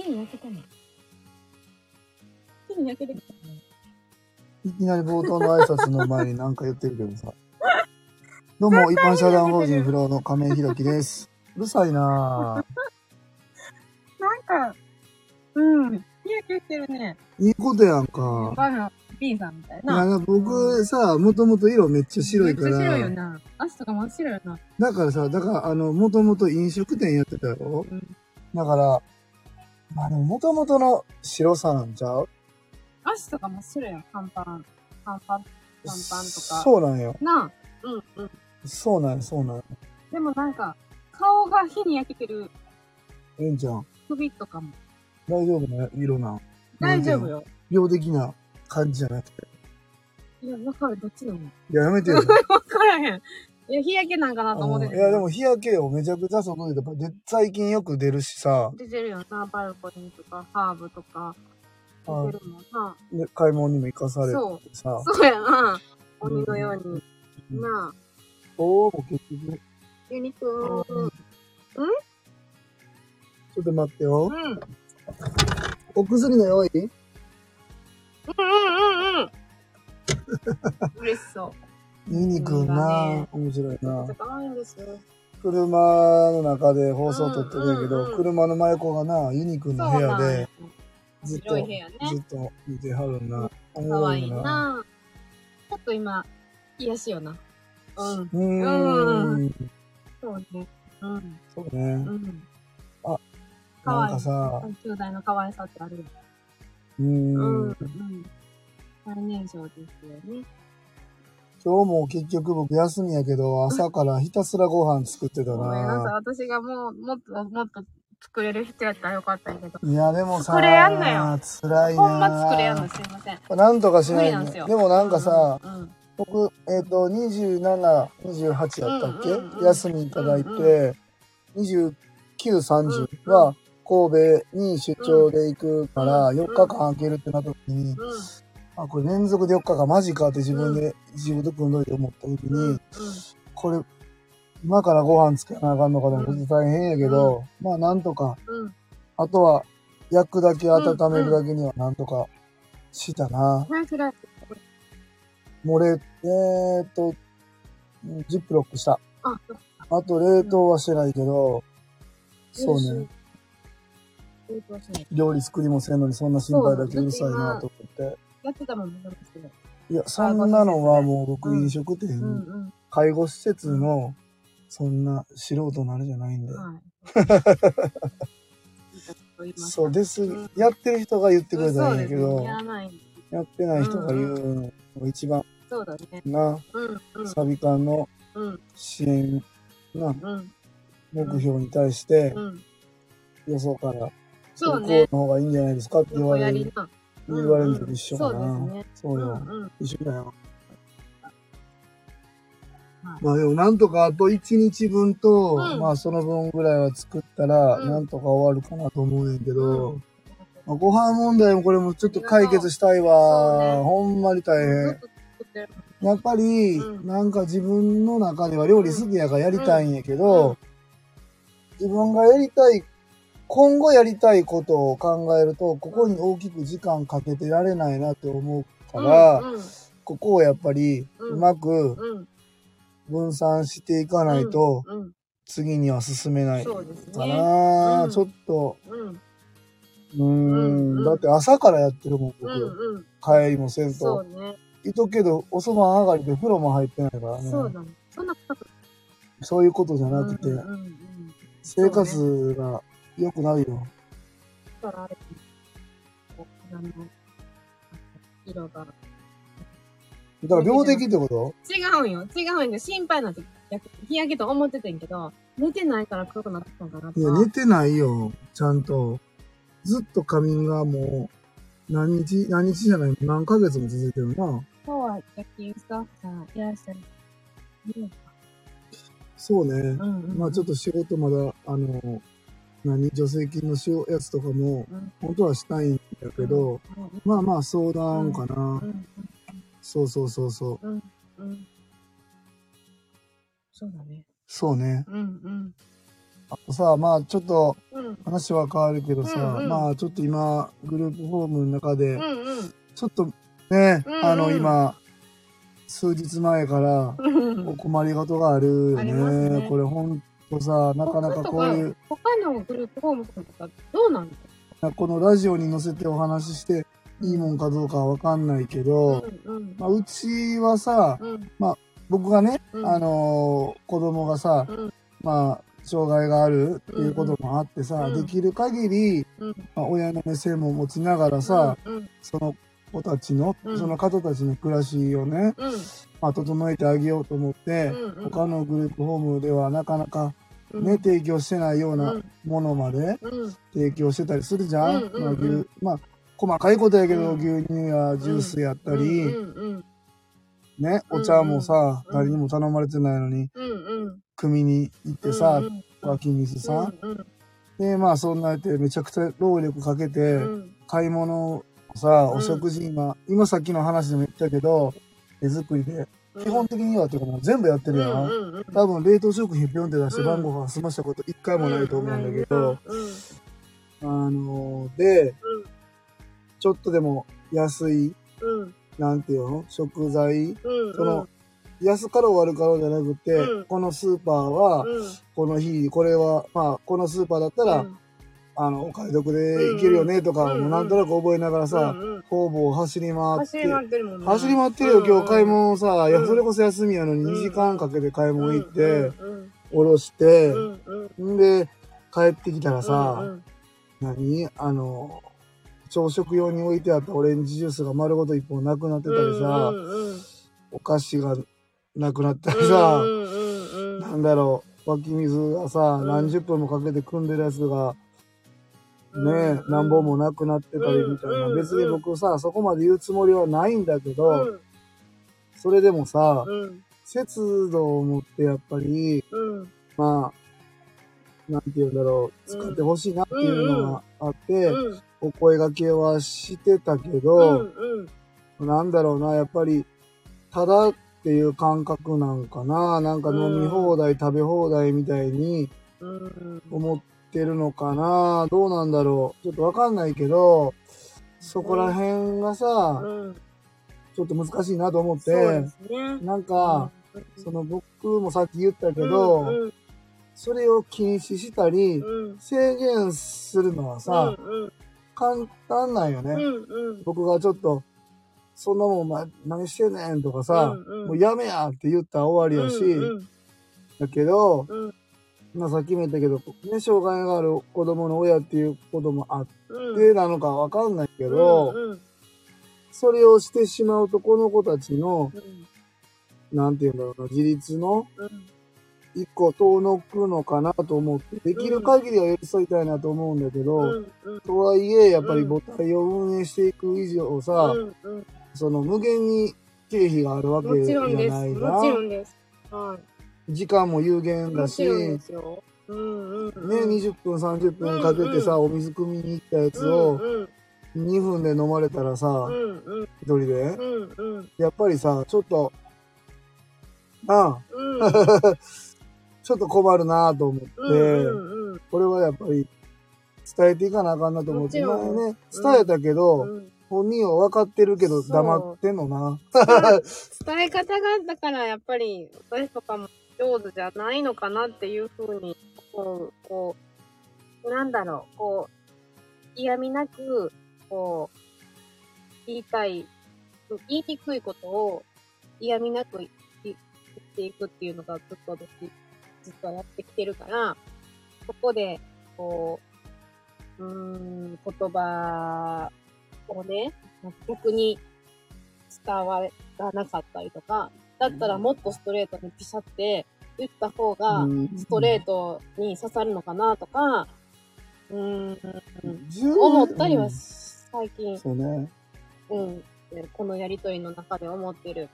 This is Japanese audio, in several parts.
火に焼けてない。火に焼けてる。いきなり冒頭の挨拶の前に何か言ってるけどさ。どうも、一般社団法人フローの亀井宏樹です。うるさいなぁ。なんか、うん。日焼けしてるね。いいことやんか。あの、B さんみたいいな。や、僕さ、もともと色めっちゃ白いかめっちゃ白いよら、な。足とか真っ白よな。だからさ、だから、あの、もともと飲食店やってたよ。うん。だから、まあでも、もともとの白さなんちゃう？足とか真っ白やん。短パン。短パン、短パンとか。そうなんよ。なあ。うんうん。そうなんよ、そうなんよ。でもなんか、顔が火に焼けてるええんちゃん。首とかも。大丈夫な色なん？大丈夫よ。病的な感じじゃなくて。いや、わかる。どっちなのいや、やめてよ。わからへん。いや、日焼けなんかなと思ってたいや、でも日焼けよ。めちゃくちゃ外で、で最近よく出るしさ、出てるよな。バルコニーとか、ハーブとか。出てるもんな。で買い物にも行かされてそう。さ、そうやな。鬼のように。うんなあ。おー、もう結局、ユニくん。うん？ちょっと待ってよう。ん。うんお薬の用意？うんうんうん。嬉 しそう。ユニくなね、面白いな。可愛いんです。車の中で放送撮ってるんやけど、うんうんうん車の真横がな、ユニくんの部屋で、ずっと、ね。ずっと見てはるんな。おも可愛いろいな。な。ちょっと今、癒しよな。うん。うーん。そうね。うん。そうね。うん。あ、可愛いなんかさ、兄弟の可愛さってあるよ。うーうん。んう。ん。最年少ですよね。今日も結局僕休みやけど、朝からひたすらご飯作ってたごめんなさい。な。私がもう、もっと、もっと作れる人やったらよかったけど。いや、でもさ、作れやんのよ辛いな。ほんま作れやんのすいません。なんとかしないで。でもなんかさ、うんうん僕、えっ、と、27、28やったっけ、うんうんうん休みいただいて、うん29、30は神戸に出張で行くから、うん4日間空けるってなった時に、うんあ、これ連続で4日間マジかって自分で、自分で組んどいて思った時に、これ、今からご飯作らなあかんのかと思って大変やけど、まあなんとか、うん。あとは焼くだけ温めるだけにはなんとかしたな。もうれ、えー、っと、ジップロックした。あ、あと冷凍はしてないけど、そうね。。冷凍しない料理作りもせんのにそんな心配だけうるさいなと思って。やってたもんね。いや、そんなのはもう僕うん飲食店、うんうん。介護施設の、そんな素人なるじゃないんで。はい。そうですうん。やってる人が言ってくれたそうんですね。やけど、やってない人が言うのが一番そうだね。な。サビ館のうん支援なうん目標に対して、うん。よそから、そうね。こうの方がいいんじゃないですかって言われる。言われるのと一緒かな。そうですね。そうよ。うんうん。一緒だよ。はいまあでもなんとかあと1日分と、うんまあその分ぐらいは作ったら、うんなんとか終わるかなと思うねんけど、うんまあ、ご飯問題もこれもちょっと解決したいそうわ。ねほんまに大変。やっぱり、うんなんか自分の中では料理好きやからやりたいんやけど、自分がやりたい、今後やりたいことを考えると、ここに大きく時間かけてられないなって思うから、うんうんここをやっぱりうまくうん分散していかないと、うん。次には進めないかね。な、うんちょっと、うん。うーん、うんだって朝からやってるもん、僕。うんうん。帰りもせんと。そうね。いとくけど、おそば上がりで風呂も入ってないからね。そうだね。そんなそういうことじゃなくて、うんうんうん。生活が良くなるよ。だからあれ、こう肌の色が。だから病的ってこと違うんよ。違うんよ。心配になって、日焼けと思っててんけど、寝てないから黒くなってたんかなといや、か。寝てないよ。ちゃんと。ずっと仮眠がもう、何日、何日じゃない？何ヶ月も続いてるな。今日は夜勤スタッフさんいらっしゃる。うんそうね。うんうん。まあちょっと仕事まだ、あの、何、助成金のしようやつとかも、うん、本当はしたいんだけど、まあまあ相談かな。うん、そうそうそうそう。そうだね。そうね。うん、うん。あとさ、まあちょっとうん。話は変わるけどさ、うんうんまあちょっと今、グループホームの中で、うんうん。ちょっとね、うんうんあの今、数日前からうんお困りごとがあるよね。ねこれほんとさ、なかなかこういう、他のグループホームとかどうなんですこのラジオに載せてお話ししていいもんかどうかはわかんないけかど、うんうん。まあ、うちはさ、うん。僕がね、うん。あのー子供がさ、うん。まあ、障害があるっていうこともあってさ、うんできる限り、うん。まあ、親の目線も持ちながらさ、うん。その子たちの、うん。その方たちの暮らしをね、うん。まあ、整えてあげようと思って、うんうん。他のグループホームではなかなかうん。ね、提供してないよううなん。ものまでうん。提供してたりするじゃん、うんうんうん。まあ牛まあ細かいことやけど、うん。牛乳やジュースやったり、ね、うんお茶もさ、うん。誰にも頼まれてないのに、組に行ってさ、うん湧き水さ、で、まあそんなやってめちゃくちゃ労力かけて、うん。買い物をさ、ん。お食事今、今さっきの話でも言ったけど、手作りで、基本的にはっていうかもう全部やってるやん。多分冷凍食品ピョンって出してうん。晩ご飯済ましたこと一回もないと思うんだけど、うん。あので、ちょっとでも安い、うん。なんていうの？食材、うんその、安かろう悪かろうじゃなくて、うん。このスーパーは、この日、これは、まあ、このスーパーだったら、あの、お買い得で行けるよねとか、うんもうなんとなく覚えながらさ、方々走り回って、走り回ってるもんね。走り回ってるよ、今日買い物さ、いや、うん。それこそ休みやのにうん2時間かけて買い物行って、うんおろしてう、んで、帰ってきたらさ、うん何？あの、朝食用に置いてあったオレンジジュースが丸ごと一本なくなってたりさ、お菓子がなくなったりさ、なんだろう、湧き水がさ、うん何十分もかけて汲んでるやつが、ねなんぼもなくなってたりみたいな。うん別に僕さ、そこまで言うつもりはないんだけうど、ん。それでもさ、うん。節度を持ってやっぱり、うん。まあ、なんて言うんだろう、使ってほしいなっていうのがあって、うん。お声掛けはしてたけうど、んうん。なんだろうな、やっぱり、ただっていう感覚なんかな、なんか飲み放題、食べ放題みたいにうん。思ってるのかな、どうなんだろう、ちょっとわかんないけど、そこら辺がさ、うん。ちょっと難しいなと思ってね。なんか、その僕もさっき言ったけど、うんそれを禁止したり、うん。制限するのはさ、うん簡単なんよね。うんうん。僕がちょっと、そんなもん、ま、何してんねんとかさ、うんうん。もうやめやって言ったら終わりやし、うん。だけど、うんまあさっきも言ったけど、ね、障害がある子供の親っていうこともあっうん。てなのかわかんないけど、うんうん。それをしてしまうと、この子たちの、うん。なんていうんだろうな、自立のうん。一個遠のくのかなと思って、できる限りは寄り添いたいなと思うんだけど、うんうん。とはいえ、やっぱり母体を運営していく以上さ、うんうん。その無限に経費があるわけもちじゃろんです。ないもちろな。んです。は時間も有限い。だし、ね、もちろんですよ。うんうんうん。20分、30分かけてさ、うお水汲みに行ったやつうをんうん。2分で飲まれたらさう、んうん。一人で、やっぱりさ、ちょっと、なあ、うん。ちょっと困るなと思って、これはやっぱり伝えていかなあかんなと思って、前ね、伝えたけど、うん。本人は分かってるけど黙ってんのな。伝え方がだからやっぱり私とかも上手じゃないのかなっていうふうにこうこうなんだろうこう嫌味なくこう言いたい言いにくいことを嫌味なく言っていくっていうのがずっと私実はやってきてるからそこでこううーん言葉をね逆に伝わらなかったりとか、だったらもっとストレートにピシャって言った方がうん。ストレートに刺さるのかなとか、うーん、重思ったりはうん最近、そうね。うん、このやりとりの中で思ってる。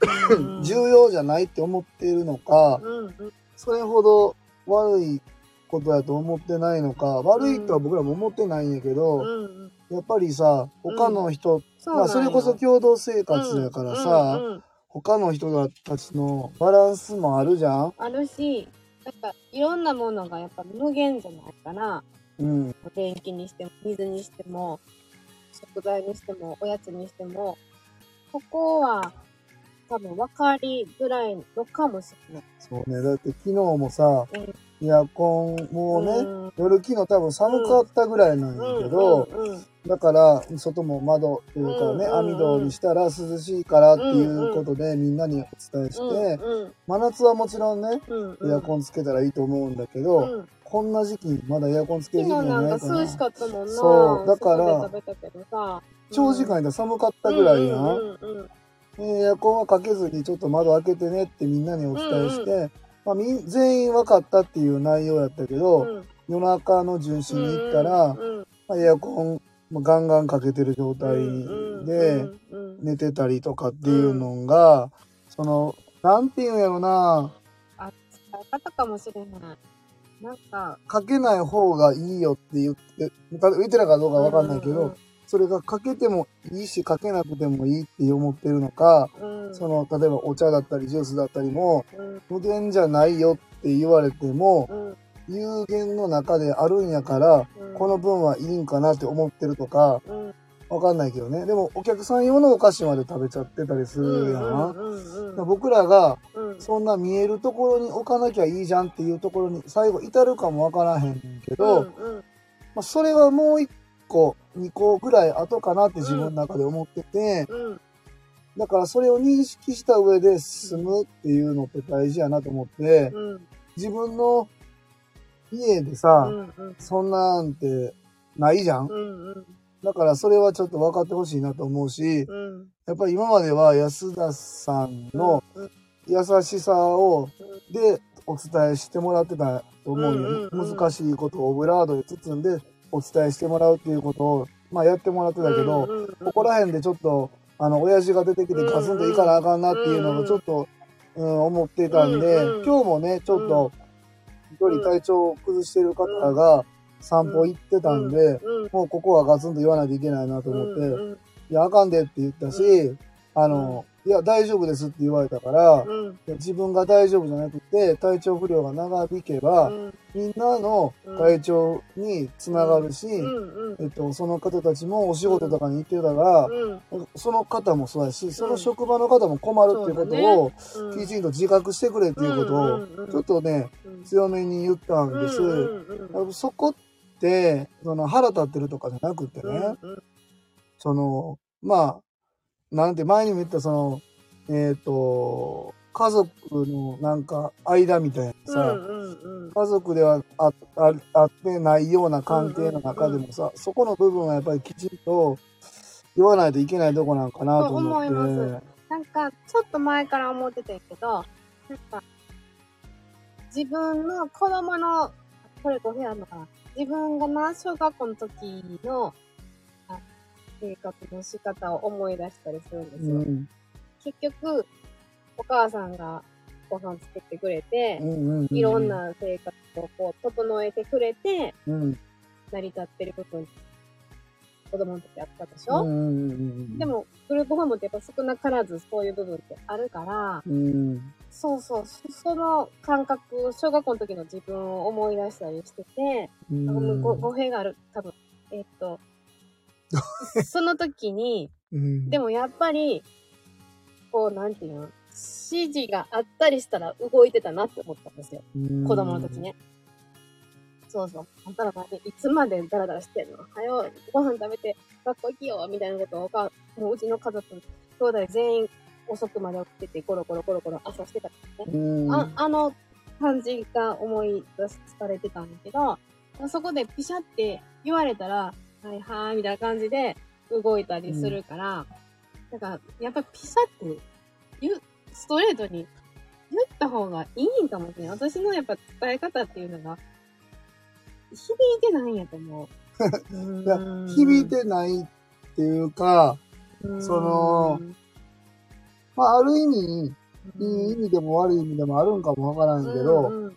うん。重要じゃないって思っているのか、うんうん。それほど悪いことやと思ってないのか、悪いとは僕らも思ってないんやけど、うん。うんやっぱりさ、他の人、うなんよ。それこそ共同生活やからさ、うんうんうん他の人たちのバランスもあるじゃんあるし、なんか、いろんなものがやっぱ無限じゃないかな。うん。電気にしても、水にしても、食材にしても、おやつにしても、ここは、多分分かりづらいのかもしれない。そうね。だって昨日もさ、うんエアコンもね、うん。夜昨日多分寒かったぐらいなんやけど、うん。うん。うん。だから、外も窓というかね、網戸にしたら涼しいからっていうことでみんなにお伝えして、うん。真夏はもちろんね、エアコンつけたらいいと思うんだけど、うん。こんな時期にまだエアコンつける時期じゃないかな。か涼しかったもんな。そうだから。長時間いたら寒かったぐらいやん。うんうんうん。でエアコンはかけずにちょっと窓開けてねってみんなにお伝えして、まあ、全員分かったっていう内容やったけど、うん。夜中の巡視に行ったら、うん。うん。まあエアコンもガンガンかけてる状態で、うんうん寝てたりとかっていうのが、その、なんていうんやろな、あ、使い方かもしれない。なんか、かけない方がいいよって言って、た言ってたかどうかわかんないけど、それがかけてもいいし、かけなくてもいいって思ってるのか、うん、うん、その、例えばお茶だったりジュースだったりも、うん、無限じゃないよって言われても、うん、有限の中であるんやから、うん、この分はいいんかなって思ってるとか、うん、わかんないけどね。でも、お客さん用のお菓子まで食べちゃってたりするやん。うん、うん、うん、僕らが、うん、そんな見えるところに置かなきゃいいじゃんっていうところに最後至るかもわからへんけど、うん、うん、まあ、それはもう一個、二個ぐらい後かなって自分の中で思ってて、うん、だからそれを認識した上で進むっていうのって大事やなと思って、うん、自分の家でさ、うん、うん、そんなんてないじゃん。うん、うん、だからそれはちょっと分かってほしいなと思うし、うん、やっぱり今までは安田さんのうん、優しさを、でお伝えしてもらってたと思うよ、うんうんうん難しいことをオブラードで包んでお伝えしてもらうっていうことを、まあやってもらってたけど、うん、うんここら辺でちょっと、あの、親父が出てきてガツンといかなあかんなっていうのがちょっと、うん、思ってたんで、うんうん今日もね、ちょっと、一人体調を崩してる方が散歩行ってたんで、うん、もうここはガツンと言わないといけないなと思って、うん、いや、あかんでって言ったし、あの、いや、大丈夫ですって言われたから、うん、自分が大丈夫じゃなくて、体調不良が長引けば、うん、みんなの体調につながるし、うん、えっと、その方たちもお仕事とかに行ってたら、うん、その方もそうやし、その職場の方も困るっていうことを、うん、きちんと自覚してくれっていうことを、ちょっとね、強めに言ったんです。うん、そこって、その腹立ってるとかじゃなくてね、うん、その、まあ、なんて前にも言ったその、えっ、と、家族のなんか間みたいなさ、うん、家族ではあああってないような関係の中でもさ、そこの部分はやっぱりきちんと言わないといけないとこなんかなと思って。そう思いまなんか、ちょっと前から思ってたけど、なんか、自分の子供の、これ5部屋のかな。自分がな、小学校の時の、あ生活の仕方を思い出したりするんですよ。うん。結局、お母さんがご飯作ってくれていろんな生活をこう整えてくれて、うん。成り立ってる部分、子供の時あったでしょ、でも、グループホームってやっぱ少なからずそういう部分ってあるから、うん。そうそう、そその感覚、小学校の時の自分を思い出したりしてて、うん。語弊がある、多分。えっと、その時に、うんでもやっぱり、こう、なんていうの、指示があったりしたら動いてたなって思ったんですよ。子供の時ね。そうそう。あんたら何いつまでダラダラしてんの？はよ、ご飯食べて学校行きよみたいなことをおか、もううちの家族、兄弟全員遅くまで起きてて、ゴロゴロゴロゴロ朝してたからね。うんああの感じが思い出されてたんだけど、そこでピシャって言われたら、はいはい、みたいな感じで動いたりするから、だから、やっぱりピシャって言う、ストレートに言った方がいいんかもしれない。私のやっぱ伝え方っていうのが、響いてないんやと思う。いや響いてないっていうか、そのまあ、ある意味、いい意味でも悪い意味でもあるんかもわからんけど、うんうん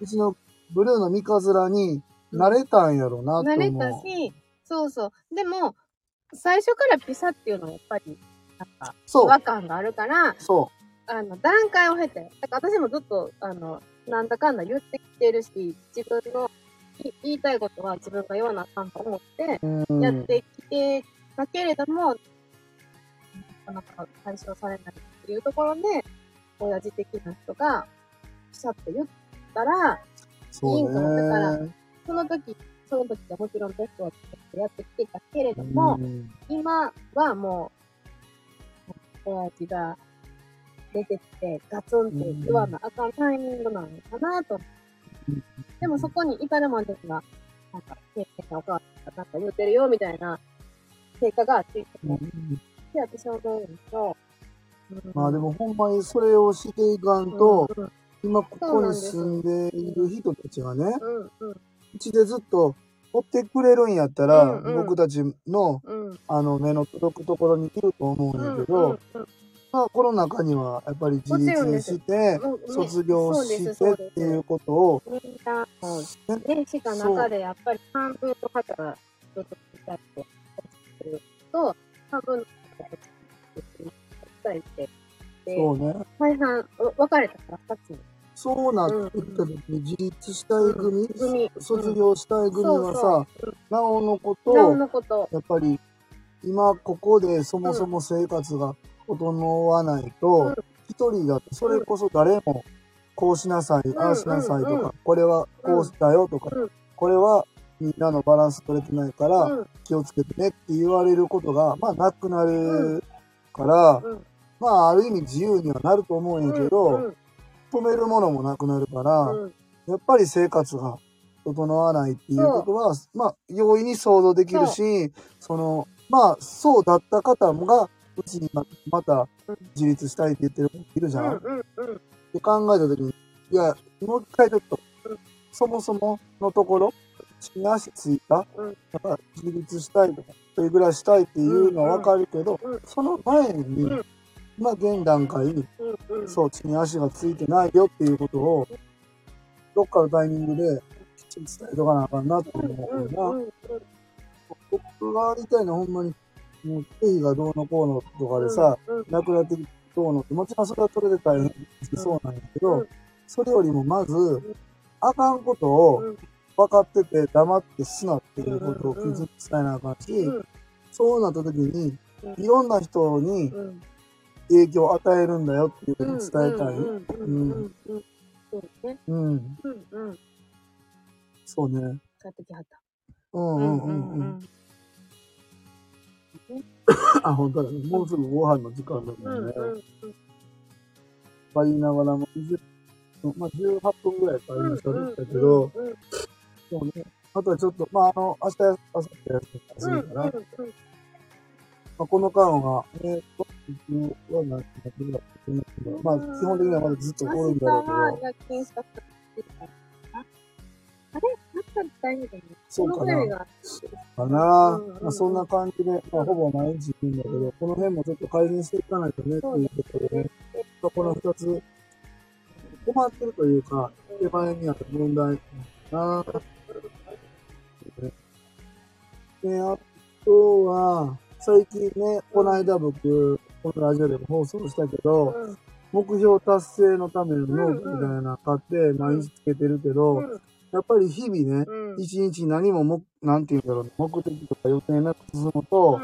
うちのブルーの三日面に慣れたんやろなと思う。慣れたし、そうそう。でも、最初からピサっていうのはやっぱり、なんか、そう違和感があるから、そあの、段階を経て、だから私もずっと、あの、なんだかんだ言ってきてるし、自分のい言いたいことは自分が言わなあかんと思って、うん。やってきてたけれども、なかなか解消されないっていうところで、親父的な人が、ピシャッと言ったら、いいんかもだからね。その時、その時はもちろんベストはやってきてたけれども、うん今はもう、親父が出てきて、ガツンって言わなあかんタイミングなのかなと。でもそこに至るまでには、なんか、経験がお母さんがなんか言うてるよ、みたいな、成果がついてて、で、私は思うんですよ。うんまあでもほんまにそれをしていかんと、うん今ここに住んでいる人たちがね、うんうんうちでずっと追ってくれるんやったら、うんうん。僕たちのうん。あの目の届くところにいると思うんうんやけど、うんうんまあこの中にはやっぱり自立して、卒業してっていうことを、みんなね、した中でやっぱり半分の方がちょっと来たって落ちてると、半分の方が落ちてて、で、そうね。大半、わ分かれたから二つ。に。そうなってきた時に自立したい組、組卒業したい組はさ、なおのこと。やっぱり今ここでそもそも生活が整わないと、一人だとそれこそ誰もこうしなさい、んああしなさいとか、これはこうだよとかうん、これはみんなのバランス取れてないからうん、気をつけてねって言われることが、まあなくなるから、うん。まあある意味自由にはなると思うんやけど、うん止めるものもなくなるから、うん。やっぱり生活が整わないっていうことは、まあ、容易に想像できるし、その、まあ、そうだった方もが、うちにままたうん。自立したいって言ってる子いるじゃん。って考えたときに、いや、もう一回ちょっとうん、そもそものところ、地に足ついた、うん。だから自立したいとか、それぐらいしたいっていうのはわかるけど、うん。その前に、うんまあ、現段階に、うんうん。そう、地に足がついてないよっていうことを、どっかのタイミングで、きちんと伝えとかなあかんなってうん思うな。うんうん。僕が言いたいのはほんまに、もう、経費がどうのこうのとかでさ、うんなくなってきてどうのって、もちろんそれはそれで大変そうなんやけど、うん。それよりもまず、あかんことをうん。分かってて黙ってすなっていうことをきちんと伝えなあかんし、うん。そうなった時にう、ん。いろんな人にうん影響を与えるんだよっていううんことを伝えたい。うんそうね。うん。うんうん。そうね。帰ってきはった。うんうんうんうん。あ、本当だね。もうすぐご飯の時間だもんね。うんまあ言いながらも、まあ18分ぐらいからうん。今喋ったけど、そうね。あとはちょっと、まああの、明日、明後日休みするから、まあこの間は、えっーっと、僕は何て言うん。だけど、まあ基本的にはまだずっとおるんだろうけど、夜勤した人あれ？あったら大丈夫だね。そうかな。かなうんうんうんまあそんな感じで、まあほぼ毎日行くんだけど、この辺もちょっと改善していかないとね、っていうことでね、この二つ、困ってるというか、手前にある問題かな。で、あとは、最近ね、この間僕、このラジオでも放送したけど、うん。目標達成のためのノートみたいなの買って毎日つけてるけど、うん。やっぱり日々ね、うん。一日何もも、なんていうんだろう、目的とか予定なく進むと、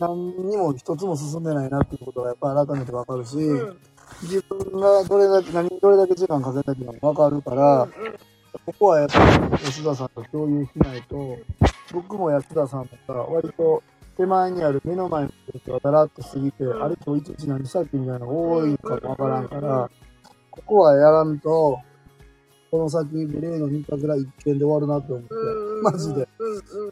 何にも一つも進んでないなっていうことがやっぱり改めてわかるし、うん。自分がどれだけ、何にどれだけ時間かけたかもわかるから、ここはやっぱり安田さんと共有しないと、僕も安田さんとか、割と手前にある目の前のことがだらっと過ぎて、うん。あれ今日一日何したっけみたいなのが多いかもわからんから、ここはやらんと、この先、無礼の3日ぐらい一件で終わるなと思って、うん。マジで。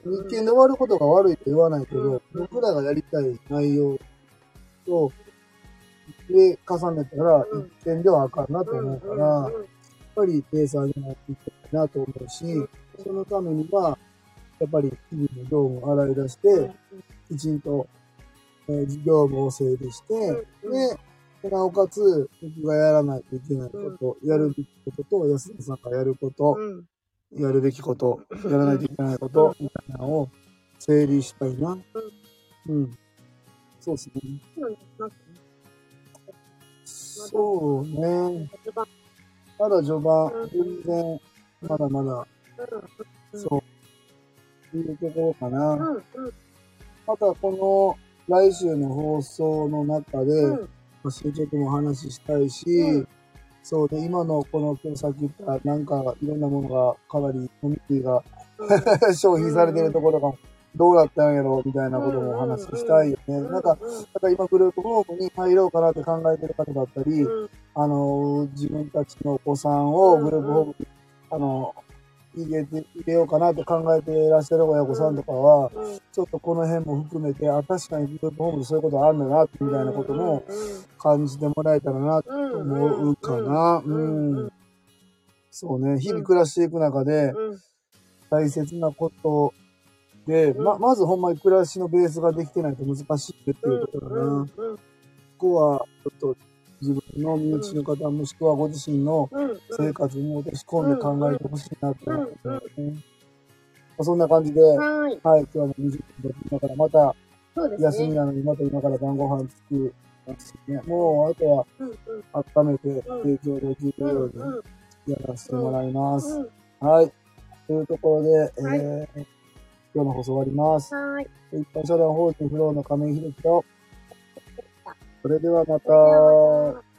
一件で終わることが悪いと言わないけど、うん。僕らがやりたい内容と、で、重ねたらうん。一件ではあかんなと思うから、やっうん。ぱりペーサーになっていきたいなと思うし、そのためには、やっぱり日々の業務を洗い出して、きちんと、えー業務を整理して、で、なおかつ、僕がやらないといけないこと、やるべきことと、安田さんがやること、うんやるべきこと、やらないといけないこと、みたいなのを整理したいな。うん。そうですね。そうね。まだ序盤うん、全然、まだまだ、うんそう、いうところかな。またこの来週の放送の中で、うん。まあ進捗も話したいし、うん。そうで、今のこの今日さっき言った、なんかいろんなものがかなりコミュニティが 消費されてるところがどうだったんやろみたいなこともお話ししたいよね。なんか、なんか今グループホームに入ろうかなって考えてる方だったり、うん。あの、自分たちのお子さんをグループホームに、あの、入れて、入れようかなって考えていらっしゃる親御さんとかは、うんちょっとこの辺も含めて、あ、確かにグループホームでそういうことあるんだな、みたいなことも感じてもらえたらな、と思うかな。うん。そうね、日々暮らしていく中で、うん。大切なことで、ま、まずほんまに暮らしのベースができてないと難しいっていうところだな。うん。ここは、ちょっと自分の身内の方、もしくはご自身のうん生活に落とし込んで考えてほしいなと思ってうんますね。まあそんな感じで、はい。はい、今日はもう20分で今からまた休みね。なのにまた今から晩ご飯作るますね。もうあとは温めて提供できるようにうんやらせてもらいます。うんはい。というところで、えーはい今日の放送終わります。はい。一般社団法人フローの亀井秀樹と、それではまた。